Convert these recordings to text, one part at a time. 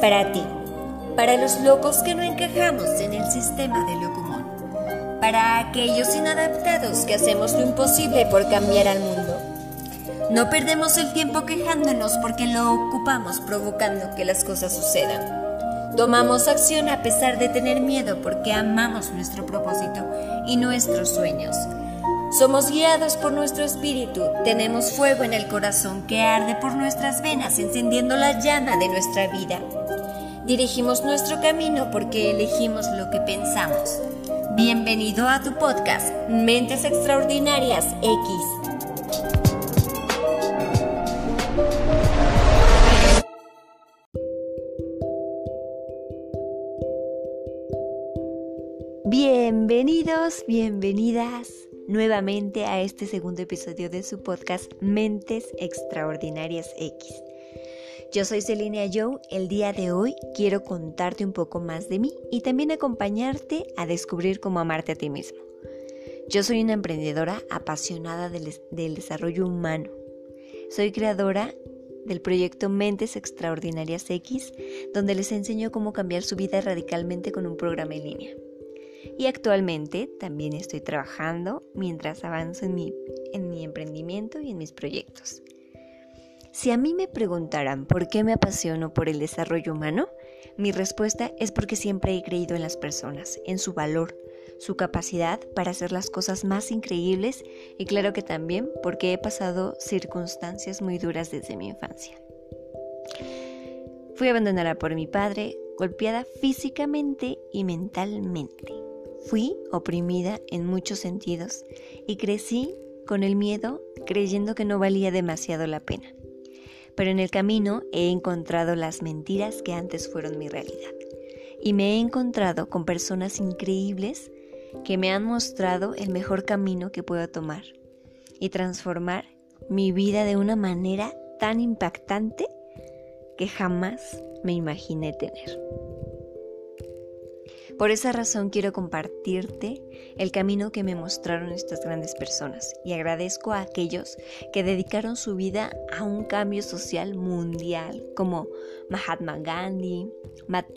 para ti, para los locos que no encajamos en el sistema de lo común, para aquellos inadaptados que hacemos lo imposible por cambiar al mundo. No perdemos el tiempo quejándonos porque lo ocupamos provocando que las cosas sucedan. Tomamos acción a pesar de tener miedo porque amamos nuestro propósito y nuestros sueños. Somos guiados por nuestro espíritu, tenemos fuego en el corazón que arde por nuestras venas, encendiendo la llama de nuestra vida. Dirigimos nuestro camino porque elegimos lo que pensamos. Bienvenido a tu podcast, Mentes Extraordinarias X. bienvenidas nuevamente a este segundo episodio de su podcast Mentes Extraordinarias X. Yo soy Celina Joe, el día de hoy quiero contarte un poco más de mí y también acompañarte a descubrir cómo amarte a ti mismo. Yo soy una emprendedora apasionada del, del desarrollo humano. Soy creadora del proyecto Mentes Extraordinarias X, donde les enseño cómo cambiar su vida radicalmente con un programa en línea y actualmente también estoy trabajando mientras avanzo en mi, en mi emprendimiento y en mis proyectos. Si a mí me preguntaran por qué me apasiono por el desarrollo humano, mi respuesta es porque siempre he creído en las personas, en su valor, su capacidad para hacer las cosas más increíbles y claro que también porque he pasado circunstancias muy duras desde mi infancia. Fui abandonada por mi padre, golpeada físicamente y mentalmente. Fui oprimida en muchos sentidos y crecí con el miedo creyendo que no valía demasiado la pena. Pero en el camino he encontrado las mentiras que antes fueron mi realidad. Y me he encontrado con personas increíbles que me han mostrado el mejor camino que puedo tomar y transformar mi vida de una manera tan impactante que jamás me imaginé tener. Por esa razón quiero compartirte el camino que me mostraron estas grandes personas y agradezco a aquellos que dedicaron su vida a un cambio social mundial como Mahatma Gandhi,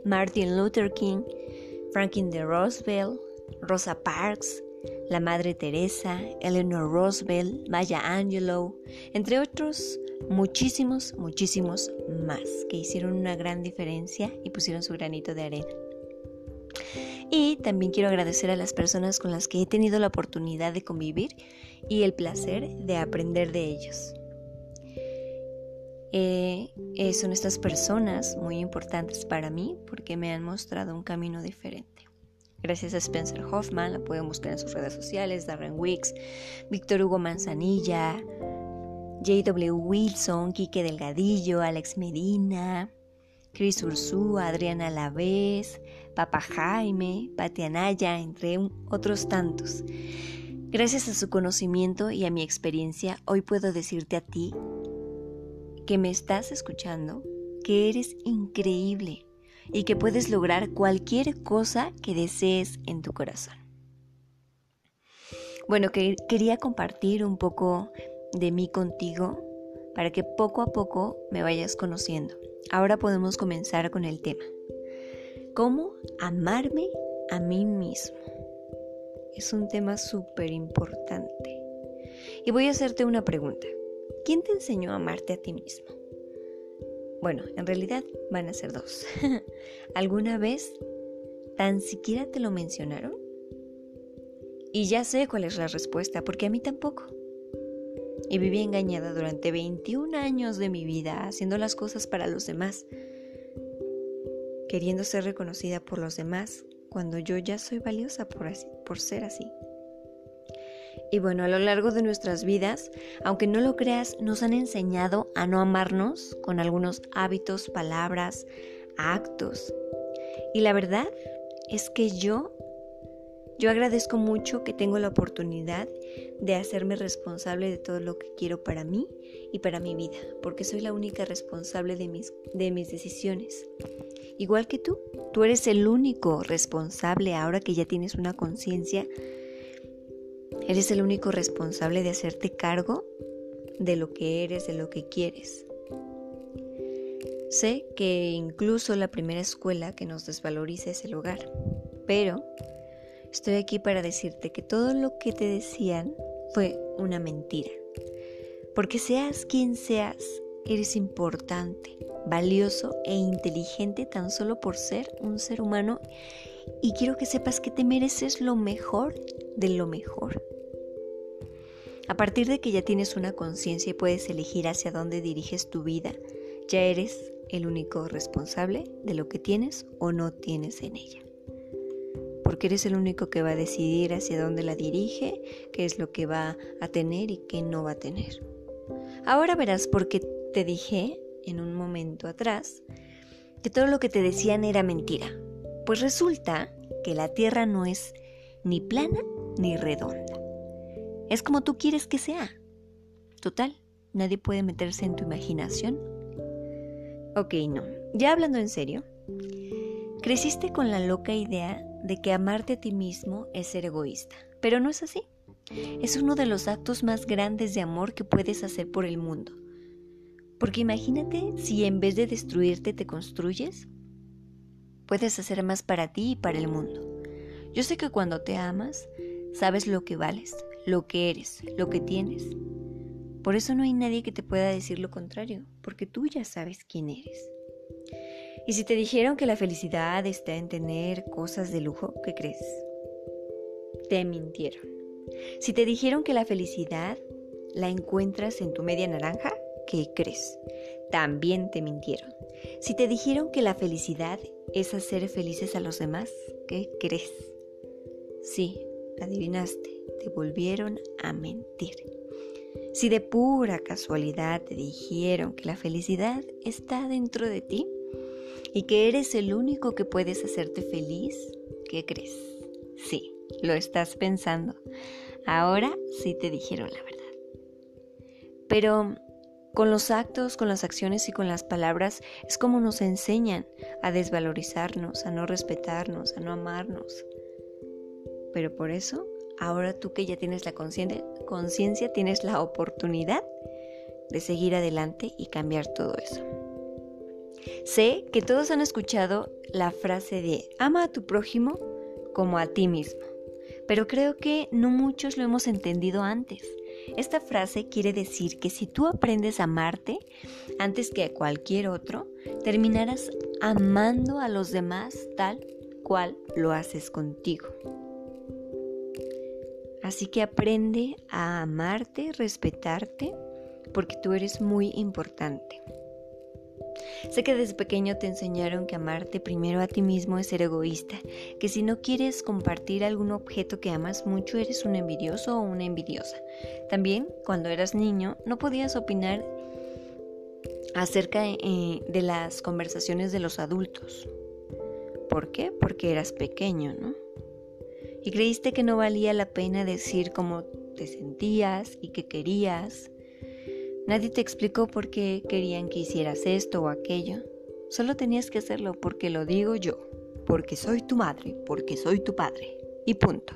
Martin Luther King, Franklin D. Roosevelt, Rosa Parks, la Madre Teresa, Eleanor Roosevelt, Maya Angelou, entre otros muchísimos, muchísimos más que hicieron una gran diferencia y pusieron su granito de arena. Y también quiero agradecer a las personas con las que he tenido la oportunidad de convivir y el placer de aprender de ellos. Eh, eh, son estas personas muy importantes para mí porque me han mostrado un camino diferente. Gracias a Spencer Hoffman, la pueden buscar en sus redes sociales, Darren Wicks, Víctor Hugo Manzanilla, J.W. Wilson, Quique Delgadillo, Alex Medina, Chris Ursúa, Adriana Lavés, Papa Jaime, Pati Anaya, entre otros tantos. Gracias a su conocimiento y a mi experiencia, hoy puedo decirte a ti que me estás escuchando, que eres increíble y que puedes lograr cualquier cosa que desees en tu corazón. Bueno, que quería compartir un poco de mí contigo para que poco a poco me vayas conociendo. Ahora podemos comenzar con el tema. ¿Cómo amarme a mí mismo? Es un tema súper importante. Y voy a hacerte una pregunta. ¿Quién te enseñó a amarte a ti mismo? Bueno, en realidad van a ser dos. ¿Alguna vez tan siquiera te lo mencionaron? Y ya sé cuál es la respuesta, porque a mí tampoco. Y viví engañada durante 21 años de mi vida haciendo las cosas para los demás queriendo ser reconocida por los demás cuando yo ya soy valiosa por, por ser así. Y bueno, a lo largo de nuestras vidas, aunque no lo creas, nos han enseñado a no amarnos con algunos hábitos, palabras, actos. Y la verdad es que yo, yo agradezco mucho que tengo la oportunidad de hacerme responsable de todo lo que quiero para mí y para mi vida, porque soy la única responsable de mis, de mis decisiones. Igual que tú, tú eres el único responsable ahora que ya tienes una conciencia. Eres el único responsable de hacerte cargo de lo que eres, de lo que quieres. Sé que incluso la primera escuela que nos desvaloriza es el hogar, pero estoy aquí para decirte que todo lo que te decían fue una mentira. Porque seas quien seas, eres importante, valioso e inteligente tan solo por ser un ser humano y quiero que sepas que te mereces lo mejor de lo mejor. A partir de que ya tienes una conciencia y puedes elegir hacia dónde diriges tu vida, ya eres el único responsable de lo que tienes o no tienes en ella. Porque eres el único que va a decidir hacia dónde la dirige, qué es lo que va a tener y qué no va a tener. Ahora verás por qué te dije en un momento atrás que todo lo que te decían era mentira. Pues resulta que la Tierra no es ni plana ni redonda. Es como tú quieres que sea. Total, nadie puede meterse en tu imaginación. Ok, no. Ya hablando en serio, creciste con la loca idea de que amarte a ti mismo es ser egoísta, pero no es así. Es uno de los actos más grandes de amor que puedes hacer por el mundo. Porque imagínate si en vez de destruirte te construyes, puedes hacer más para ti y para el mundo. Yo sé que cuando te amas, sabes lo que vales, lo que eres, lo que tienes. Por eso no hay nadie que te pueda decir lo contrario, porque tú ya sabes quién eres. Y si te dijeron que la felicidad está en tener cosas de lujo, ¿qué crees? Te mintieron. Si te dijeron que la felicidad la encuentras en tu media naranja, ¿qué crees? También te mintieron. Si te dijeron que la felicidad es hacer felices a los demás, ¿qué crees? Sí, adivinaste, te volvieron a mentir. Si de pura casualidad te dijeron que la felicidad está dentro de ti y que eres el único que puedes hacerte feliz, ¿qué crees? Sí, lo estás pensando. Ahora sí te dijeron la verdad. Pero con los actos, con las acciones y con las palabras es como nos enseñan a desvalorizarnos, a no respetarnos, a no amarnos. Pero por eso, ahora tú que ya tienes la conciencia, tienes la oportunidad de seguir adelante y cambiar todo eso. Sé que todos han escuchado la frase de ama a tu prójimo como a ti mismo, pero creo que no muchos lo hemos entendido antes. Esta frase quiere decir que si tú aprendes a amarte antes que a cualquier otro, terminarás amando a los demás tal cual lo haces contigo. Así que aprende a amarte, respetarte, porque tú eres muy importante. Sé que desde pequeño te enseñaron que amarte primero a ti mismo es ser egoísta, que si no quieres compartir algún objeto que amas mucho eres un envidioso o una envidiosa. También, cuando eras niño, no podías opinar acerca eh, de las conversaciones de los adultos. ¿Por qué? Porque eras pequeño, ¿no? Y creíste que no valía la pena decir cómo te sentías y qué querías Nadie te explicó por qué querían que hicieras esto o aquello. Solo tenías que hacerlo porque lo digo yo, porque soy tu madre, porque soy tu padre. Y punto.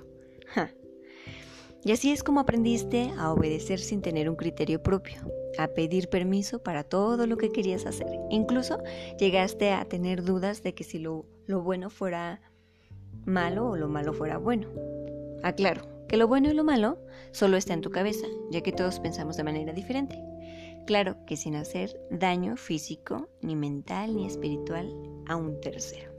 Y así es como aprendiste a obedecer sin tener un criterio propio, a pedir permiso para todo lo que querías hacer. Incluso llegaste a tener dudas de que si lo, lo bueno fuera malo o lo malo fuera bueno. Aclaro, que lo bueno y lo malo solo está en tu cabeza, ya que todos pensamos de manera diferente. Claro que sin hacer daño físico, ni mental, ni espiritual a un tercero.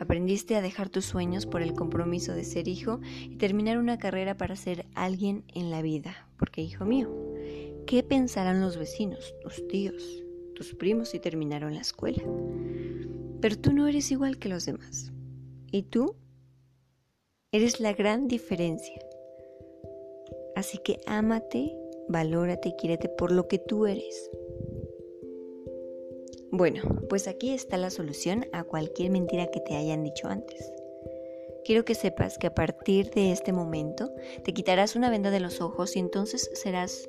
Aprendiste a dejar tus sueños por el compromiso de ser hijo y terminar una carrera para ser alguien en la vida. Porque, hijo mío, ¿qué pensarán los vecinos, tus tíos, tus primos si terminaron la escuela? Pero tú no eres igual que los demás. Y tú eres la gran diferencia. Así que ámate valórate y quiérete por lo que tú eres. Bueno, pues aquí está la solución a cualquier mentira que te hayan dicho antes. Quiero que sepas que a partir de este momento te quitarás una venda de los ojos y entonces serás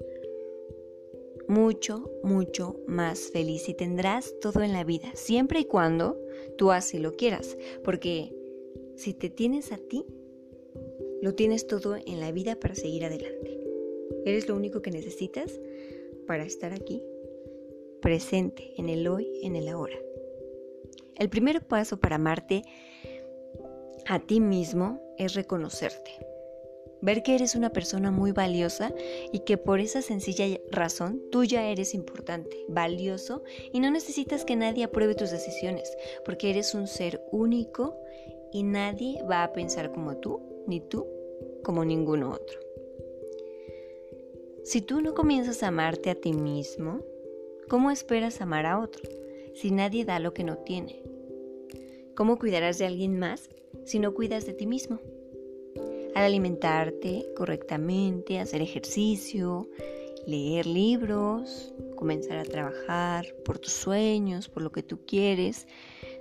mucho, mucho más feliz y tendrás todo en la vida, siempre y cuando tú así lo quieras, porque si te tienes a ti, lo tienes todo en la vida para seguir adelante. Eres lo único que necesitas para estar aquí presente, en el hoy, en el ahora. El primer paso para amarte a ti mismo es reconocerte. Ver que eres una persona muy valiosa y que por esa sencilla razón tú ya eres importante, valioso y no necesitas que nadie apruebe tus decisiones, porque eres un ser único y nadie va a pensar como tú, ni tú como ninguno otro. Si tú no comienzas a amarte a ti mismo, ¿cómo esperas amar a otro si nadie da lo que no tiene? ¿Cómo cuidarás de alguien más si no cuidas de ti mismo? Al alimentarte correctamente, hacer ejercicio, leer libros, comenzar a trabajar por tus sueños, por lo que tú quieres,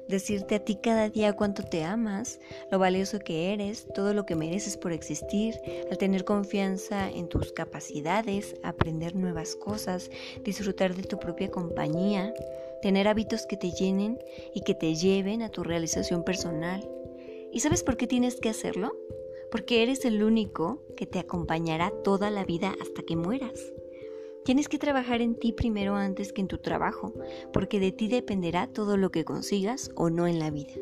decirte a ti cada día cuánto te amas, lo valioso que eres, todo lo que mereces por existir, al tener confianza en tus capacidades, aprender nuevas cosas, disfrutar de tu propia compañía, tener hábitos que te llenen y que te lleven a tu realización personal. ¿Y sabes por qué tienes que hacerlo? Porque eres el único que te acompañará toda la vida hasta que mueras. Tienes que trabajar en ti primero antes que en tu trabajo, porque de ti dependerá todo lo que consigas o no en la vida.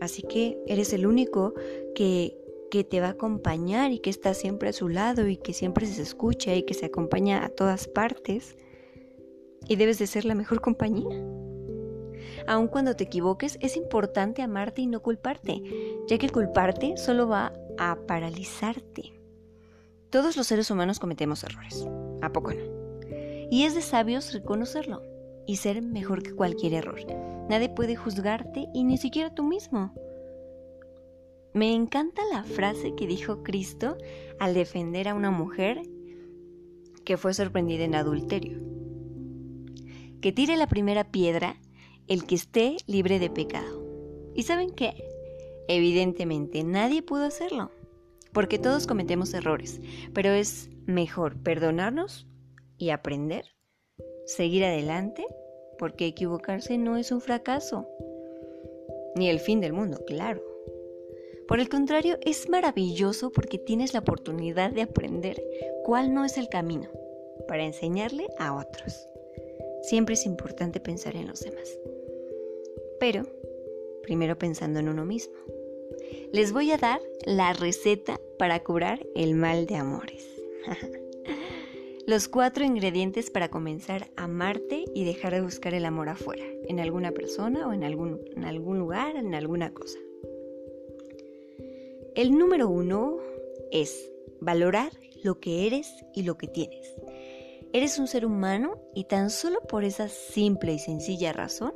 Así que eres el único que, que te va a acompañar y que está siempre a su lado y que siempre se escucha y que se acompaña a todas partes. Y debes de ser la mejor compañía. Aun cuando te equivoques, es importante amarte y no culparte, ya que culparte solo va a paralizarte. Todos los seres humanos cometemos errores. ¿A poco no? Y es de sabios reconocerlo y ser mejor que cualquier error. Nadie puede juzgarte y ni siquiera tú mismo. Me encanta la frase que dijo Cristo al defender a una mujer que fue sorprendida en adulterio. Que tire la primera piedra el que esté libre de pecado. ¿Y saben qué? Evidentemente nadie pudo hacerlo, porque todos cometemos errores, pero es mejor perdonarnos y aprender, seguir adelante, porque equivocarse no es un fracaso, ni el fin del mundo, claro. Por el contrario, es maravilloso porque tienes la oportunidad de aprender cuál no es el camino para enseñarle a otros. Siempre es importante pensar en los demás. Pero, primero pensando en uno mismo. Les voy a dar la receta para curar el mal de amores. Los cuatro ingredientes para comenzar a amarte y dejar de buscar el amor afuera, en alguna persona o en algún, en algún lugar, en alguna cosa. El número uno es valorar lo que eres y lo que tienes. Eres un ser humano y tan solo por esa simple y sencilla razón,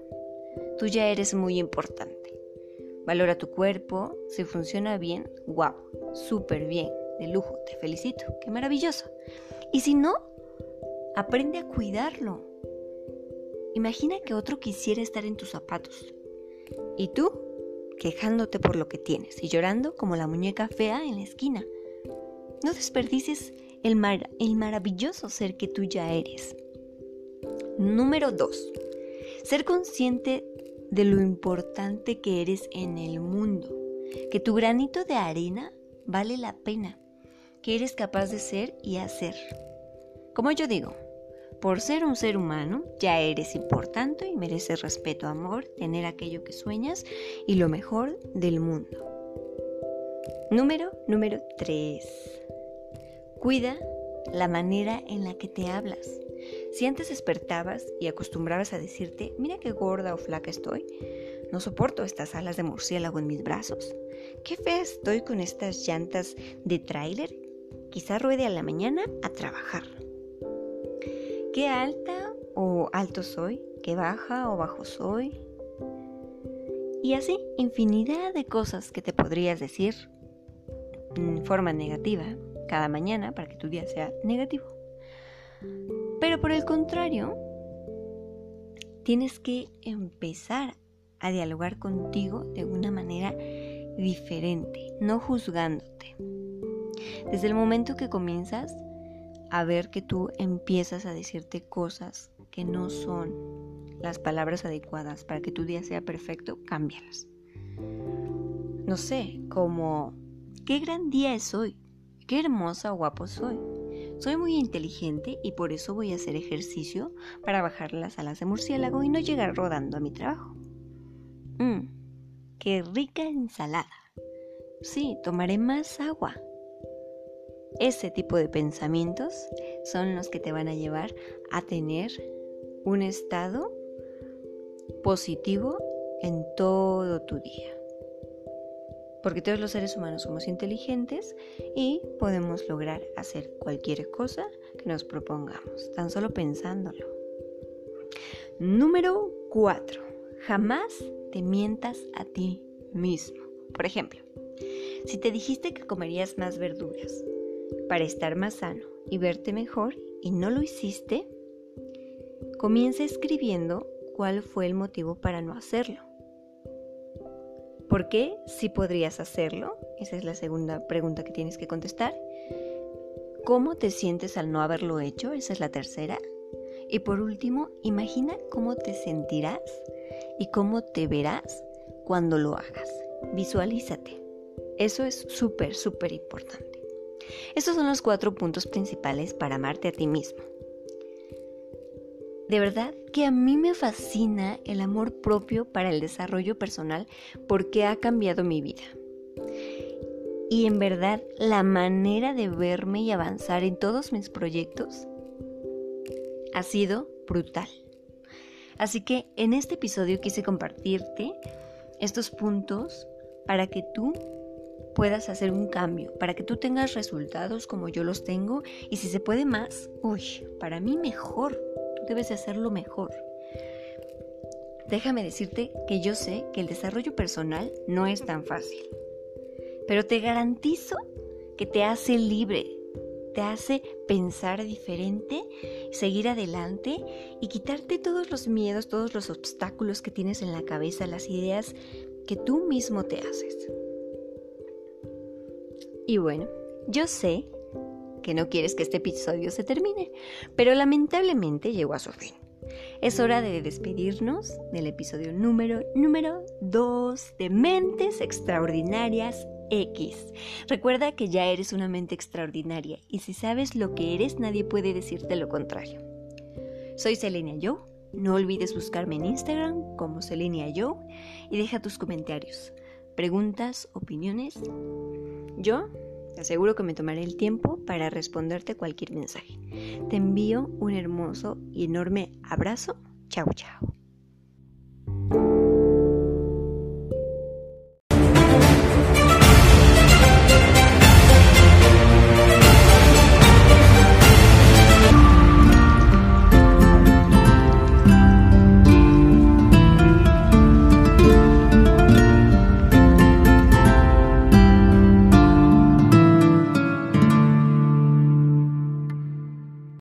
tú ya eres muy importante. Valora tu cuerpo, si funciona bien, wow, súper bien de lujo, te felicito, qué maravilloso. Y si no, aprende a cuidarlo. Imagina que otro quisiera estar en tus zapatos y tú quejándote por lo que tienes y llorando como la muñeca fea en la esquina. No desperdices el, mar el maravilloso ser que tú ya eres. Número 2. Ser consciente de lo importante que eres en el mundo, que tu granito de arena vale la pena que eres capaz de ser y hacer. Como yo digo, por ser un ser humano ya eres importante y mereces respeto, amor, tener aquello que sueñas y lo mejor del mundo. Número número 3. Cuida la manera en la que te hablas. Si antes despertabas y acostumbrabas a decirte, mira qué gorda o flaca estoy, no soporto estas alas de murciélago en mis brazos. Qué fea estoy con estas llantas de tráiler Quizá ruede a la mañana a trabajar. ¿Qué alta o alto soy? ¿Qué baja o bajo soy? Y así, infinidad de cosas que te podrías decir en forma negativa cada mañana para que tu día sea negativo. Pero por el contrario, tienes que empezar a dialogar contigo de una manera diferente, no juzgándote. Desde el momento que comienzas a ver que tú empiezas a decirte cosas que no son las palabras adecuadas para que tu día sea perfecto, cámbialas. No sé, como, qué gran día es hoy, qué hermosa o guapo soy. Soy muy inteligente y por eso voy a hacer ejercicio para bajar las alas de murciélago y no llegar rodando a mi trabajo. Mmm, qué rica ensalada. Sí, tomaré más agua. Ese tipo de pensamientos son los que te van a llevar a tener un estado positivo en todo tu día. Porque todos los seres humanos somos inteligentes y podemos lograr hacer cualquier cosa que nos propongamos, tan solo pensándolo. Número 4. Jamás te mientas a ti mismo. Por ejemplo, si te dijiste que comerías más verduras para estar más sano y verte mejor y no lo hiciste, comienza escribiendo cuál fue el motivo para no hacerlo. ¿Por qué sí podrías hacerlo? Esa es la segunda pregunta que tienes que contestar. ¿Cómo te sientes al no haberlo hecho? Esa es la tercera. Y por último, imagina cómo te sentirás y cómo te verás cuando lo hagas. Visualízate. Eso es súper, súper importante. Estos son los cuatro puntos principales para amarte a ti mismo. De verdad que a mí me fascina el amor propio para el desarrollo personal porque ha cambiado mi vida. Y en verdad la manera de verme y avanzar en todos mis proyectos ha sido brutal. Así que en este episodio quise compartirte estos puntos para que tú puedas hacer un cambio, para que tú tengas resultados como yo los tengo y si se puede más, uy, para mí mejor, debes de hacerlo mejor. Déjame decirte que yo sé que el desarrollo personal no es tan fácil, pero te garantizo que te hace libre, te hace pensar diferente, seguir adelante y quitarte todos los miedos, todos los obstáculos que tienes en la cabeza, las ideas que tú mismo te haces. Y bueno, yo sé que no quieres que este episodio se termine, pero lamentablemente llegó a su fin. Es hora de despedirnos del episodio número número 2 de Mentes Extraordinarias X. Recuerda que ya eres una mente extraordinaria y si sabes lo que eres nadie puede decirte lo contrario. Soy Selenia Joe. No olvides buscarme en Instagram como Selenia Joe y deja tus comentarios, preguntas, opiniones. Yo te aseguro que me tomaré el tiempo para responderte cualquier mensaje. Te envío un hermoso y enorme abrazo. Chao, chao.